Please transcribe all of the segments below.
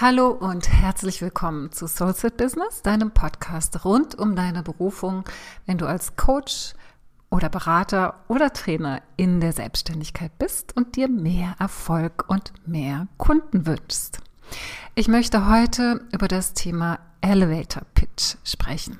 Hallo und herzlich willkommen zu Soulset Business, deinem Podcast rund um deine Berufung, wenn du als Coach oder Berater oder Trainer in der Selbstständigkeit bist und dir mehr Erfolg und mehr Kunden wünschst. Ich möchte heute über das Thema Elevator Pitch sprechen.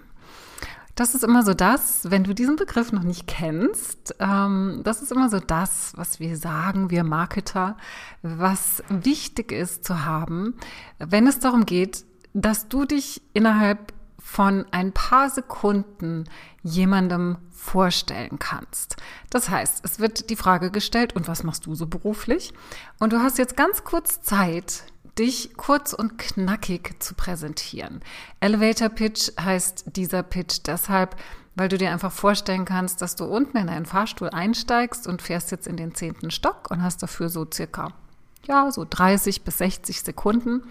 Das ist immer so das, wenn du diesen Begriff noch nicht kennst, ähm, das ist immer so das, was wir sagen, wir Marketer, was wichtig ist zu haben, wenn es darum geht, dass du dich innerhalb von ein paar Sekunden jemandem vorstellen kannst. Das heißt, es wird die Frage gestellt, und was machst du so beruflich? Und du hast jetzt ganz kurz Zeit, dich kurz und knackig zu präsentieren. Elevator Pitch heißt dieser Pitch deshalb, weil du dir einfach vorstellen kannst, dass du unten in einen Fahrstuhl einsteigst und fährst jetzt in den zehnten Stock und hast dafür so circa, ja, so 30 bis 60 Sekunden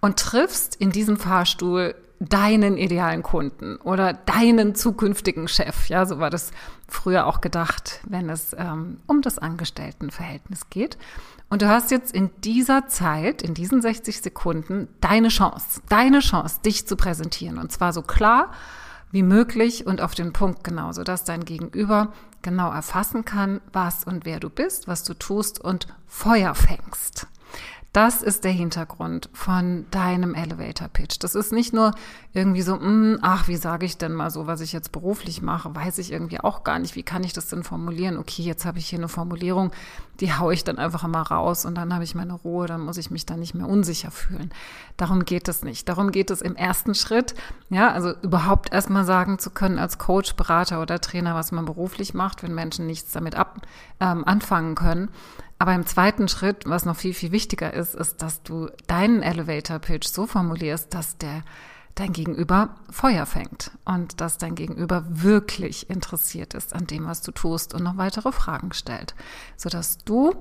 und triffst in diesem Fahrstuhl deinen idealen Kunden oder deinen zukünftigen Chef. Ja, so war das früher auch gedacht, wenn es ähm, um das Angestelltenverhältnis geht. Und du hast jetzt in dieser Zeit, in diesen 60 Sekunden, deine Chance, deine Chance, dich zu präsentieren. Und zwar so klar wie möglich und auf den Punkt genau, sodass dein Gegenüber genau erfassen kann, was und wer du bist, was du tust und Feuer fängst. Das ist der Hintergrund von deinem Elevator Pitch. Das ist nicht nur irgendwie so, mh, hm, ach, wie sage ich denn mal so, was ich jetzt beruflich mache, weiß ich irgendwie auch gar nicht. Wie kann ich das denn formulieren? Okay, jetzt habe ich hier eine Formulierung, die haue ich dann einfach mal raus und dann habe ich meine Ruhe, dann muss ich mich da nicht mehr unsicher fühlen. Darum geht es nicht. Darum geht es im ersten Schritt, ja, also überhaupt erstmal sagen zu können als Coach, Berater oder Trainer, was man beruflich macht, wenn Menschen nichts damit ab, ähm, anfangen können. Aber im zweiten Schritt, was noch viel, viel wichtiger ist, ist, dass du deinen Elevator Pitch so formulierst, dass der dein Gegenüber Feuer fängt und dass dein Gegenüber wirklich interessiert ist an dem, was du tust und noch weitere Fragen stellt, sodass du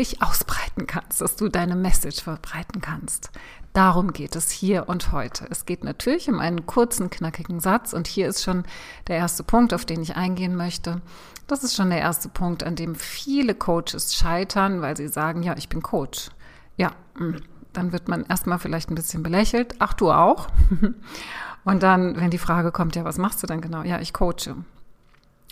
dich ausbreiten kannst, dass du deine Message verbreiten kannst. Darum geht es hier und heute. Es geht natürlich um einen kurzen, knackigen Satz und hier ist schon der erste Punkt, auf den ich eingehen möchte. Das ist schon der erste Punkt, an dem viele Coaches scheitern, weil sie sagen, ja, ich bin Coach. Ja, mm, dann wird man erstmal vielleicht ein bisschen belächelt. Ach, du auch? Und dann, wenn die Frage kommt, ja, was machst du dann genau? Ja, ich coache.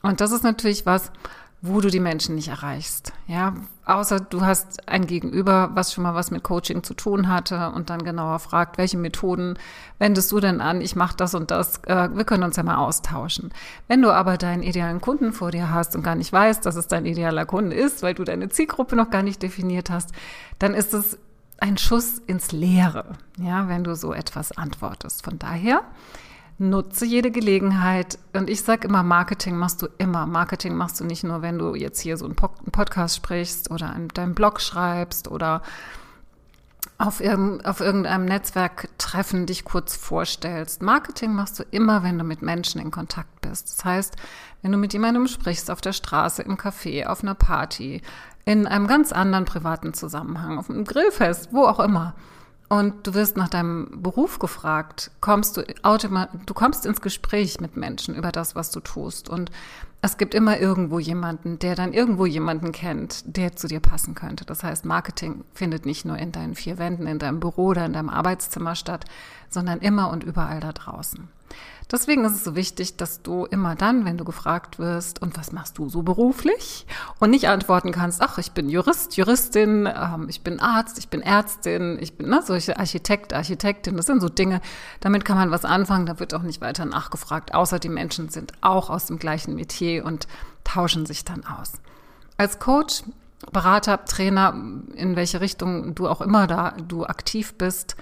Und das ist natürlich was, wo du die Menschen nicht erreichst. Ja, außer du hast ein Gegenüber, was schon mal was mit Coaching zu tun hatte und dann genauer fragt, welche Methoden wendest du denn an? Ich mache das und das. Äh, wir können uns ja mal austauschen. Wenn du aber deinen idealen Kunden vor dir hast und gar nicht weißt, dass es dein idealer Kunde ist, weil du deine Zielgruppe noch gar nicht definiert hast, dann ist es ein Schuss ins Leere, ja, wenn du so etwas antwortest. Von daher nutze jede Gelegenheit. Und ich sage immer, Marketing machst du immer. Marketing machst du nicht nur, wenn du jetzt hier so einen Podcast sprichst oder in deinem Blog schreibst oder auf, irgend, auf irgendeinem Netzwerktreffen dich kurz vorstellst. Marketing machst du immer, wenn du mit Menschen in Kontakt bist. Das heißt, wenn du mit jemandem sprichst, auf der Straße, im Café, auf einer Party, in einem ganz anderen privaten Zusammenhang, auf einem Grillfest, wo auch immer und du wirst nach deinem Beruf gefragt, kommst du automatisch, du kommst ins Gespräch mit Menschen über das, was du tust. Und es gibt immer irgendwo jemanden, der dann irgendwo jemanden kennt, der zu dir passen könnte. Das heißt, Marketing findet nicht nur in deinen vier Wänden, in deinem Büro oder in deinem Arbeitszimmer statt, sondern immer und überall da draußen. Deswegen ist es so wichtig, dass du immer dann, wenn du gefragt wirst, und was machst du so beruflich? Und nicht antworten kannst, ach, ich bin Jurist, Juristin, ähm, ich bin Arzt, ich bin Ärztin, ich bin ne, solche Architekt, Architektin. Das sind so Dinge, damit kann man was anfangen, da wird auch nicht weiter nachgefragt. Außer die Menschen sind auch aus dem gleichen Metier und tauschen sich dann aus. Als Coach Berater, Trainer, in welche Richtung du auch immer da du aktiv bist,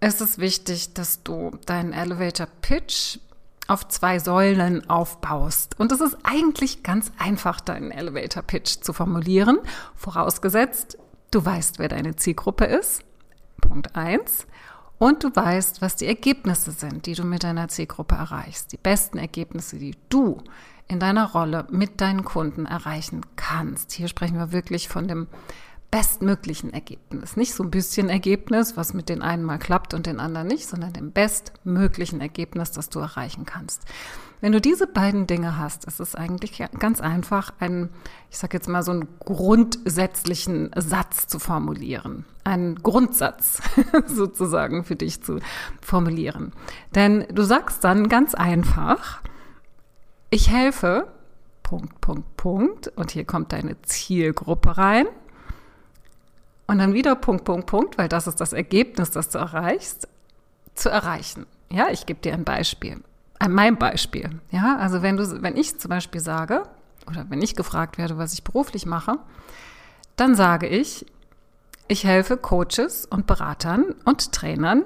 es ist wichtig, dass du deinen Elevator Pitch auf zwei Säulen aufbaust. Und es ist eigentlich ganz einfach, deinen Elevator Pitch zu formulieren, vorausgesetzt, du weißt, wer deine Zielgruppe ist. Punkt eins. Und du weißt, was die Ergebnisse sind, die du mit deiner Zielgruppe erreichst. Die besten Ergebnisse, die du in deiner Rolle mit deinen Kunden erreichen kannst. Hier sprechen wir wirklich von dem bestmöglichen Ergebnis. Nicht so ein bisschen Ergebnis, was mit den einen mal klappt und den anderen nicht, sondern dem bestmöglichen Ergebnis, das du erreichen kannst. Wenn du diese beiden Dinge hast, ist es eigentlich ganz einfach, einen, ich sage jetzt mal so einen grundsätzlichen Satz zu formulieren. Einen Grundsatz sozusagen für dich zu formulieren. Denn du sagst dann ganz einfach, ich helfe, Punkt, Punkt, Punkt, und hier kommt deine Zielgruppe rein. Und dann wieder Punkt, Punkt, Punkt, weil das ist das Ergebnis, das du erreichst, zu erreichen. Ja, ich gebe dir ein Beispiel mein Beispiel. Ja, also wenn du, wenn ich zum Beispiel sage, oder wenn ich gefragt werde, was ich beruflich mache, dann sage ich, ich helfe Coaches und Beratern und Trainern,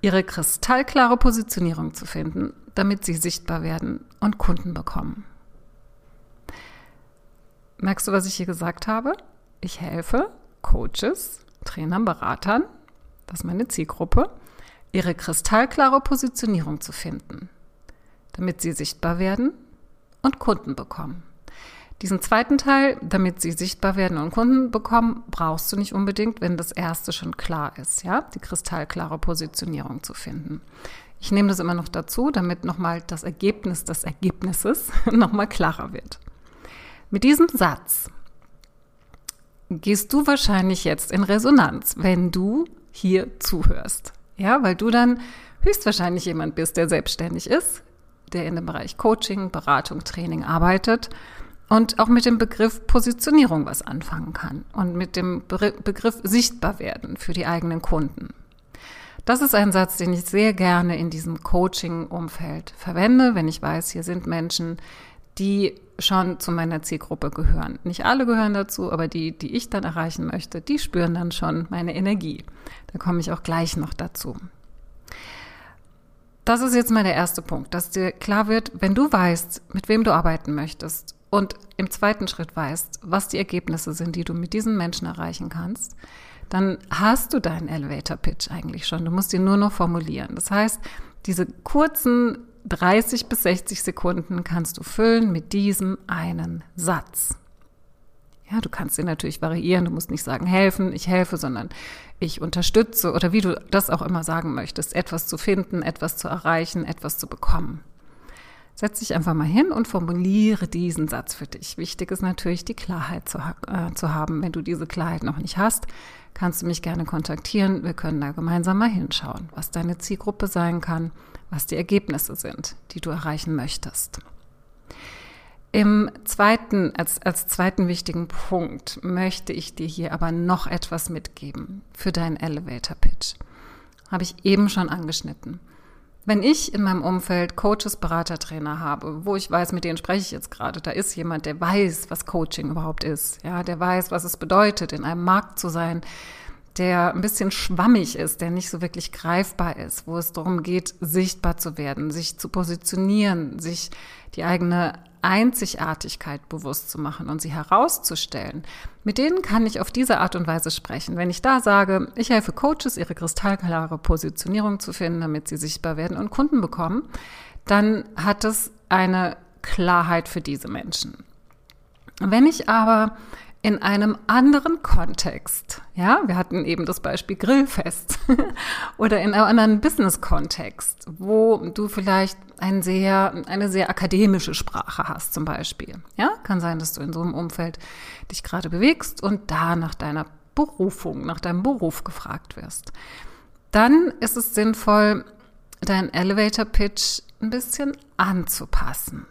ihre kristallklare Positionierung zu finden, damit sie sichtbar werden und Kunden bekommen. Merkst du, was ich hier gesagt habe? Ich helfe Coaches, Trainern, Beratern, das ist meine Zielgruppe, ihre kristallklare Positionierung zu finden, damit sie sichtbar werden und Kunden bekommen. Diesen zweiten Teil, damit sie sichtbar werden und Kunden bekommen, brauchst du nicht unbedingt, wenn das erste schon klar ist, ja, die kristallklare Positionierung zu finden. Ich nehme das immer noch dazu, damit nochmal das Ergebnis des Ergebnisses nochmal klarer wird. Mit diesem Satz gehst du wahrscheinlich jetzt in Resonanz, wenn du hier zuhörst. Ja, weil du dann höchstwahrscheinlich jemand bist, der selbstständig ist, der in dem Bereich Coaching, Beratung, Training arbeitet und auch mit dem Begriff Positionierung was anfangen kann und mit dem Begriff sichtbar werden für die eigenen Kunden. Das ist ein Satz, den ich sehr gerne in diesem Coaching-Umfeld verwende, wenn ich weiß, hier sind Menschen, die schon zu meiner Zielgruppe gehören. Nicht alle gehören dazu, aber die, die ich dann erreichen möchte, die spüren dann schon meine Energie. Da komme ich auch gleich noch dazu. Das ist jetzt mal der erste Punkt, dass dir klar wird, wenn du weißt, mit wem du arbeiten möchtest und im zweiten Schritt weißt, was die Ergebnisse sind, die du mit diesen Menschen erreichen kannst, dann hast du deinen Elevator Pitch eigentlich schon. Du musst ihn nur noch formulieren. Das heißt, diese kurzen 30 bis 60 Sekunden kannst du füllen mit diesem einen Satz. Ja, du kannst ihn natürlich variieren. Du musst nicht sagen helfen, ich helfe, sondern ich unterstütze oder wie du das auch immer sagen möchtest, etwas zu finden, etwas zu erreichen, etwas zu bekommen. Setz dich einfach mal hin und formuliere diesen Satz für dich. Wichtig ist natürlich, die Klarheit zu, äh, zu haben. Wenn du diese Klarheit noch nicht hast, kannst du mich gerne kontaktieren. Wir können da gemeinsam mal hinschauen, was deine Zielgruppe sein kann, was die Ergebnisse sind, die du erreichen möchtest. Im zweiten, als, als zweiten wichtigen Punkt möchte ich dir hier aber noch etwas mitgeben für deinen Elevator Pitch. Habe ich eben schon angeschnitten. Wenn ich in meinem Umfeld Coaches, Berater, Trainer habe, wo ich weiß, mit denen spreche ich jetzt gerade, da ist jemand, der weiß, was Coaching überhaupt ist, ja, der weiß, was es bedeutet, in einem Markt zu sein, der ein bisschen schwammig ist, der nicht so wirklich greifbar ist, wo es darum geht, sichtbar zu werden, sich zu positionieren, sich die eigene Einzigartigkeit bewusst zu machen und sie herauszustellen, mit denen kann ich auf diese Art und Weise sprechen. Wenn ich da sage, ich helfe Coaches, ihre kristallklare Positionierung zu finden, damit sie sichtbar werden und Kunden bekommen, dann hat es eine Klarheit für diese Menschen. Wenn ich aber in einem anderen Kontext. Ja, wir hatten eben das Beispiel Grillfest oder in einem anderen Business-Kontext, wo du vielleicht ein sehr, eine sehr akademische Sprache hast zum Beispiel. Ja, kann sein, dass du in so einem Umfeld dich gerade bewegst und da nach deiner Berufung, nach deinem Beruf gefragt wirst. Dann ist es sinnvoll, deinen Elevator Pitch ein bisschen anzupassen.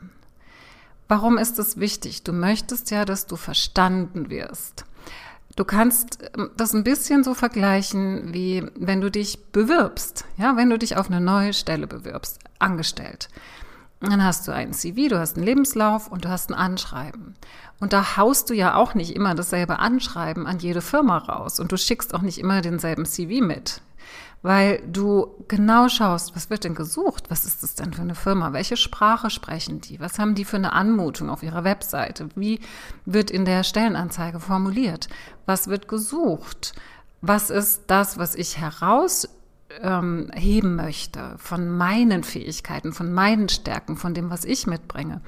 Warum ist es wichtig? Du möchtest ja, dass du verstanden wirst. Du kannst ähm, das ein bisschen so vergleichen, wie wenn du dich bewirbst. Ja, wenn du dich auf eine neue Stelle bewirbst, angestellt. Dann hast du ein CV, du hast einen Lebenslauf und du hast ein Anschreiben. Und da haust du ja auch nicht immer dasselbe Anschreiben an jede Firma raus und du schickst auch nicht immer denselben CV mit weil du genau schaust, was wird denn gesucht? Was ist das denn für eine Firma? Welche Sprache sprechen die? Was haben die für eine Anmutung auf ihrer Webseite? Wie wird in der Stellenanzeige formuliert? Was wird gesucht? Was ist das, was ich herausheben ähm, möchte von meinen Fähigkeiten, von meinen Stärken, von dem, was ich mitbringe?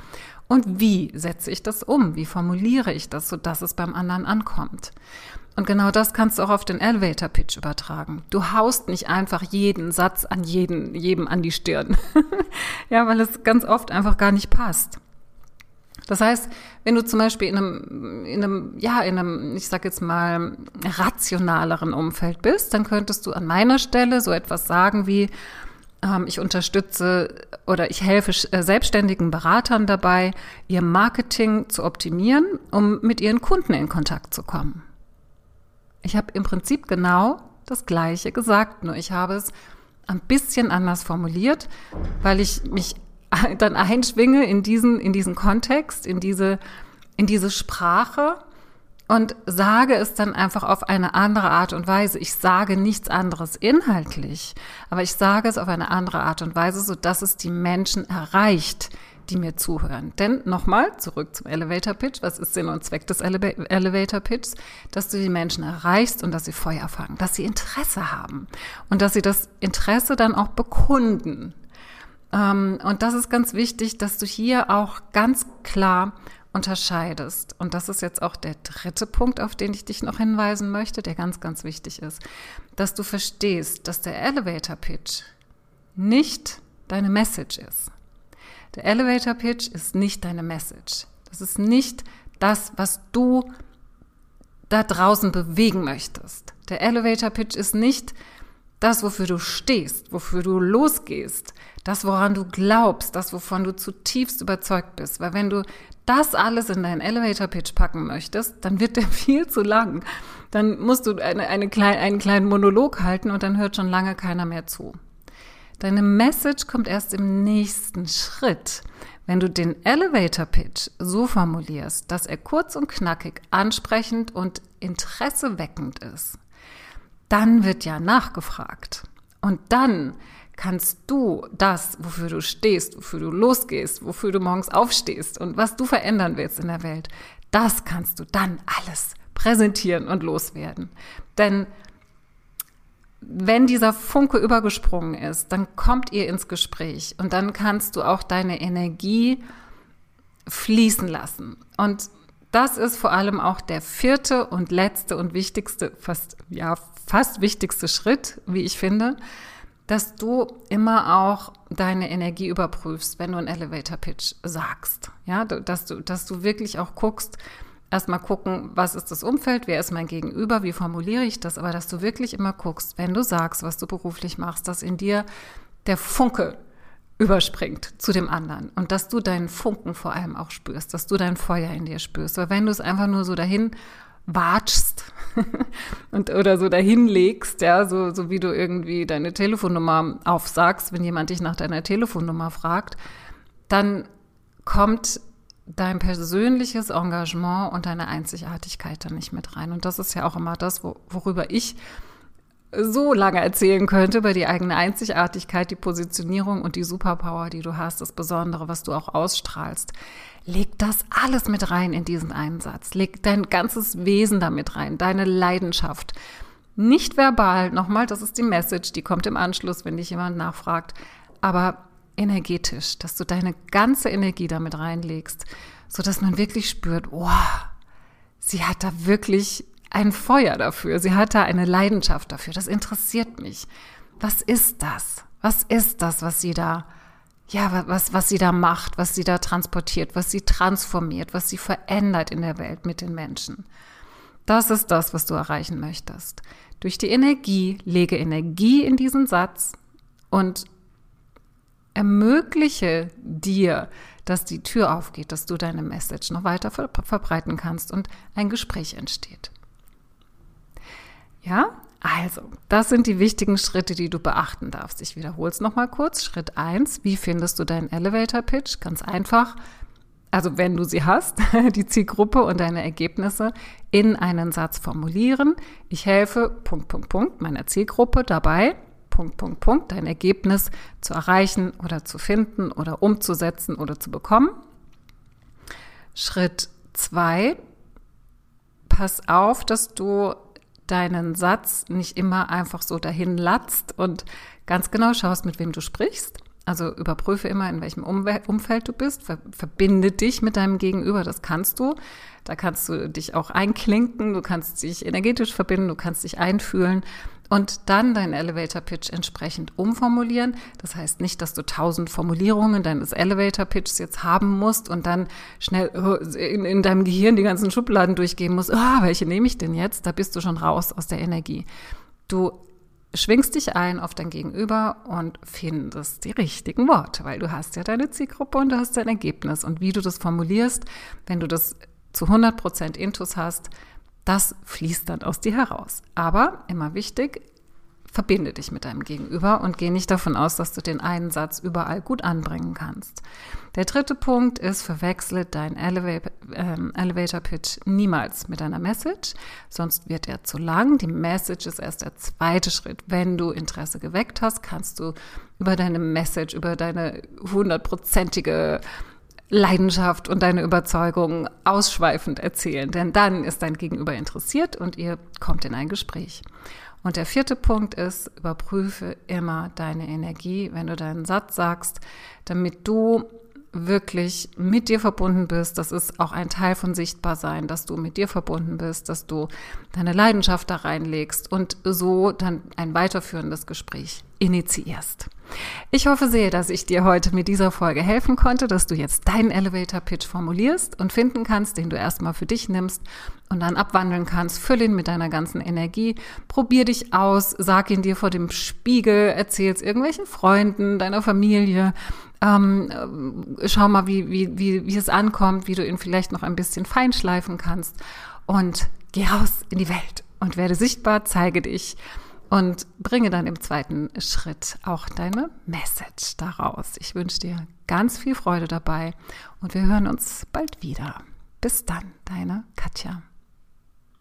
Und wie setze ich das um? Wie formuliere ich das, sodass es beim anderen ankommt? Und genau das kannst du auch auf den Elevator Pitch übertragen. Du haust nicht einfach jeden Satz an jeden, jedem an die Stirn. ja, weil es ganz oft einfach gar nicht passt. Das heißt, wenn du zum Beispiel in einem, in einem, ja, in einem, ich sag jetzt mal, rationaleren Umfeld bist, dann könntest du an meiner Stelle so etwas sagen wie, ich unterstütze oder ich helfe äh, selbstständigen Beratern dabei, ihr Marketing zu optimieren, um mit ihren Kunden in Kontakt zu kommen. Ich habe im Prinzip genau das Gleiche gesagt, nur ich habe es ein bisschen anders formuliert, weil ich mich dann einschwinge in diesen, in diesen Kontext, in diese, in diese Sprache und sage es dann einfach auf eine andere Art und Weise. Ich sage nichts anderes inhaltlich, aber ich sage es auf eine andere Art und Weise, so dass es die Menschen erreicht, die mir zuhören. Denn nochmal zurück zum Elevator Pitch. Was ist Sinn und Zweck des Ele Elevator Pitches? Dass du die Menschen erreichst und dass sie Feuer fangen, dass sie Interesse haben und dass sie das Interesse dann auch bekunden. Ähm, und das ist ganz wichtig, dass du hier auch ganz klar unterscheidest. Und das ist jetzt auch der dritte Punkt, auf den ich dich noch hinweisen möchte, der ganz, ganz wichtig ist, dass du verstehst, dass der Elevator Pitch nicht deine Message ist. Der Elevator Pitch ist nicht deine Message. Das ist nicht das, was du da draußen bewegen möchtest. Der Elevator Pitch ist nicht das, wofür du stehst, wofür du losgehst, das, woran du glaubst, das, wovon du zutiefst überzeugt bist. Weil wenn du das alles in deinen Elevator Pitch packen möchtest, dann wird der viel zu lang. Dann musst du eine, eine klein, einen kleinen Monolog halten und dann hört schon lange keiner mehr zu. Deine Message kommt erst im nächsten Schritt. Wenn du den Elevator Pitch so formulierst, dass er kurz und knackig, ansprechend und interesseweckend ist, dann wird ja nachgefragt. Und dann kannst du das, wofür du stehst, wofür du losgehst, wofür du morgens aufstehst und was du verändern willst in der Welt, das kannst du dann alles präsentieren und loswerden. Denn wenn dieser Funke übergesprungen ist, dann kommt ihr ins Gespräch und dann kannst du auch deine Energie fließen lassen. Und das ist vor allem auch der vierte und letzte und wichtigste, fast, ja, fast wichtigste Schritt, wie ich finde, dass du immer auch deine Energie überprüfst, wenn du einen Elevator Pitch sagst. Ja, dass du, dass du wirklich auch guckst, erstmal gucken, was ist das Umfeld, wer ist mein Gegenüber, wie formuliere ich das, aber dass du wirklich immer guckst, wenn du sagst, was du beruflich machst, dass in dir der Funke überspringt zu dem anderen und dass du deinen Funken vor allem auch spürst, dass du dein Feuer in dir spürst. Weil wenn du es einfach nur so dahin watschst und oder so dahin legst, ja, so, so wie du irgendwie deine Telefonnummer aufsagst, wenn jemand dich nach deiner Telefonnummer fragt, dann kommt dein persönliches Engagement und deine Einzigartigkeit da nicht mit rein. Und das ist ja auch immer das, wo, worüber ich so lange erzählen könnte, über die eigene Einzigartigkeit, die Positionierung und die Superpower, die du hast, das Besondere, was du auch ausstrahlst. Leg das alles mit rein in diesen Einsatz. Leg dein ganzes Wesen damit rein, deine Leidenschaft. Nicht verbal, nochmal, das ist die Message, die kommt im Anschluss, wenn dich jemand nachfragt, aber energetisch, dass du deine ganze Energie damit reinlegst, so dass man wirklich spürt, wow, sie hat da wirklich ein Feuer dafür, sie hat da eine Leidenschaft dafür, das interessiert mich. Was ist das? Was ist das, was sie da ja, was, was sie da macht, was sie da transportiert, was sie transformiert, was sie verändert in der Welt mit den Menschen. Das ist das, was du erreichen möchtest. Durch die Energie lege Energie in diesen Satz und ermögliche dir, dass die Tür aufgeht, dass du deine Message noch weiter verbreiten kannst und ein Gespräch entsteht. Ja, also, das sind die wichtigen Schritte, die du beachten darfst. Ich wiederhole es nochmal kurz. Schritt eins: wie findest du deinen Elevator Pitch? Ganz einfach. Also wenn du sie hast, die Zielgruppe und deine Ergebnisse in einen Satz formulieren. Ich helfe, Punkt, Punkt, Punkt, meiner Zielgruppe dabei, Punkt, Punkt, Punkt, dein Ergebnis zu erreichen oder zu finden oder umzusetzen oder zu bekommen. Schritt zwei: pass auf, dass du deinen Satz nicht immer einfach so dahin latzt und ganz genau schaust, mit wem du sprichst. Also überprüfe immer, in welchem Umfeld du bist. Verbinde dich mit deinem Gegenüber, das kannst du. Da kannst du dich auch einklinken, du kannst dich energetisch verbinden, du kannst dich einfühlen und dann deinen Elevator Pitch entsprechend umformulieren. Das heißt nicht, dass du tausend Formulierungen deines Elevator Pitches jetzt haben musst und dann schnell äh, in, in deinem Gehirn die ganzen Schubladen durchgehen musst. Oh, welche nehme ich denn jetzt? Da bist du schon raus aus der Energie. Du schwingst dich ein auf dein Gegenüber und findest die richtigen Worte, weil du hast ja deine Zielgruppe und du hast dein Ergebnis. Und wie du das formulierst, wenn du das zu 100 Prozent Intus hast, das fließt dann aus dir heraus. Aber immer wichtig, verbinde dich mit deinem Gegenüber und geh nicht davon aus, dass du den einen Satz überall gut anbringen kannst. Der dritte Punkt ist, verwechsle deinen ähm, Elevator Pitch niemals mit deiner Message, sonst wird er zu lang. Die Message ist erst der zweite Schritt. Wenn du Interesse geweckt hast, kannst du über deine Message, über deine hundertprozentige Leidenschaft und deine Überzeugung ausschweifend erzählen, denn dann ist dein Gegenüber interessiert und ihr kommt in ein Gespräch. Und der vierte Punkt ist, überprüfe immer deine Energie, wenn du deinen Satz sagst, damit du wirklich mit dir verbunden bist. Das ist auch ein Teil von Sichtbarsein, dass du mit dir verbunden bist, dass du deine Leidenschaft da reinlegst und so dann ein weiterführendes Gespräch initiierst. Ich hoffe sehr, dass ich dir heute mit dieser Folge helfen konnte, dass du jetzt deinen Elevator Pitch formulierst und finden kannst, den du erstmal für dich nimmst und dann abwandeln kannst. Füll ihn mit deiner ganzen Energie. Probier dich aus, sag ihn dir vor dem Spiegel, erzähl es irgendwelchen Freunden, deiner Familie. Ähm, schau mal, wie, wie, wie, wie es ankommt, wie du ihn vielleicht noch ein bisschen feinschleifen kannst. Und geh raus in die Welt und werde sichtbar, zeige dich und bringe dann im zweiten Schritt auch deine Message daraus. Ich wünsche dir ganz viel Freude dabei und wir hören uns bald wieder. Bis dann, deine Katja.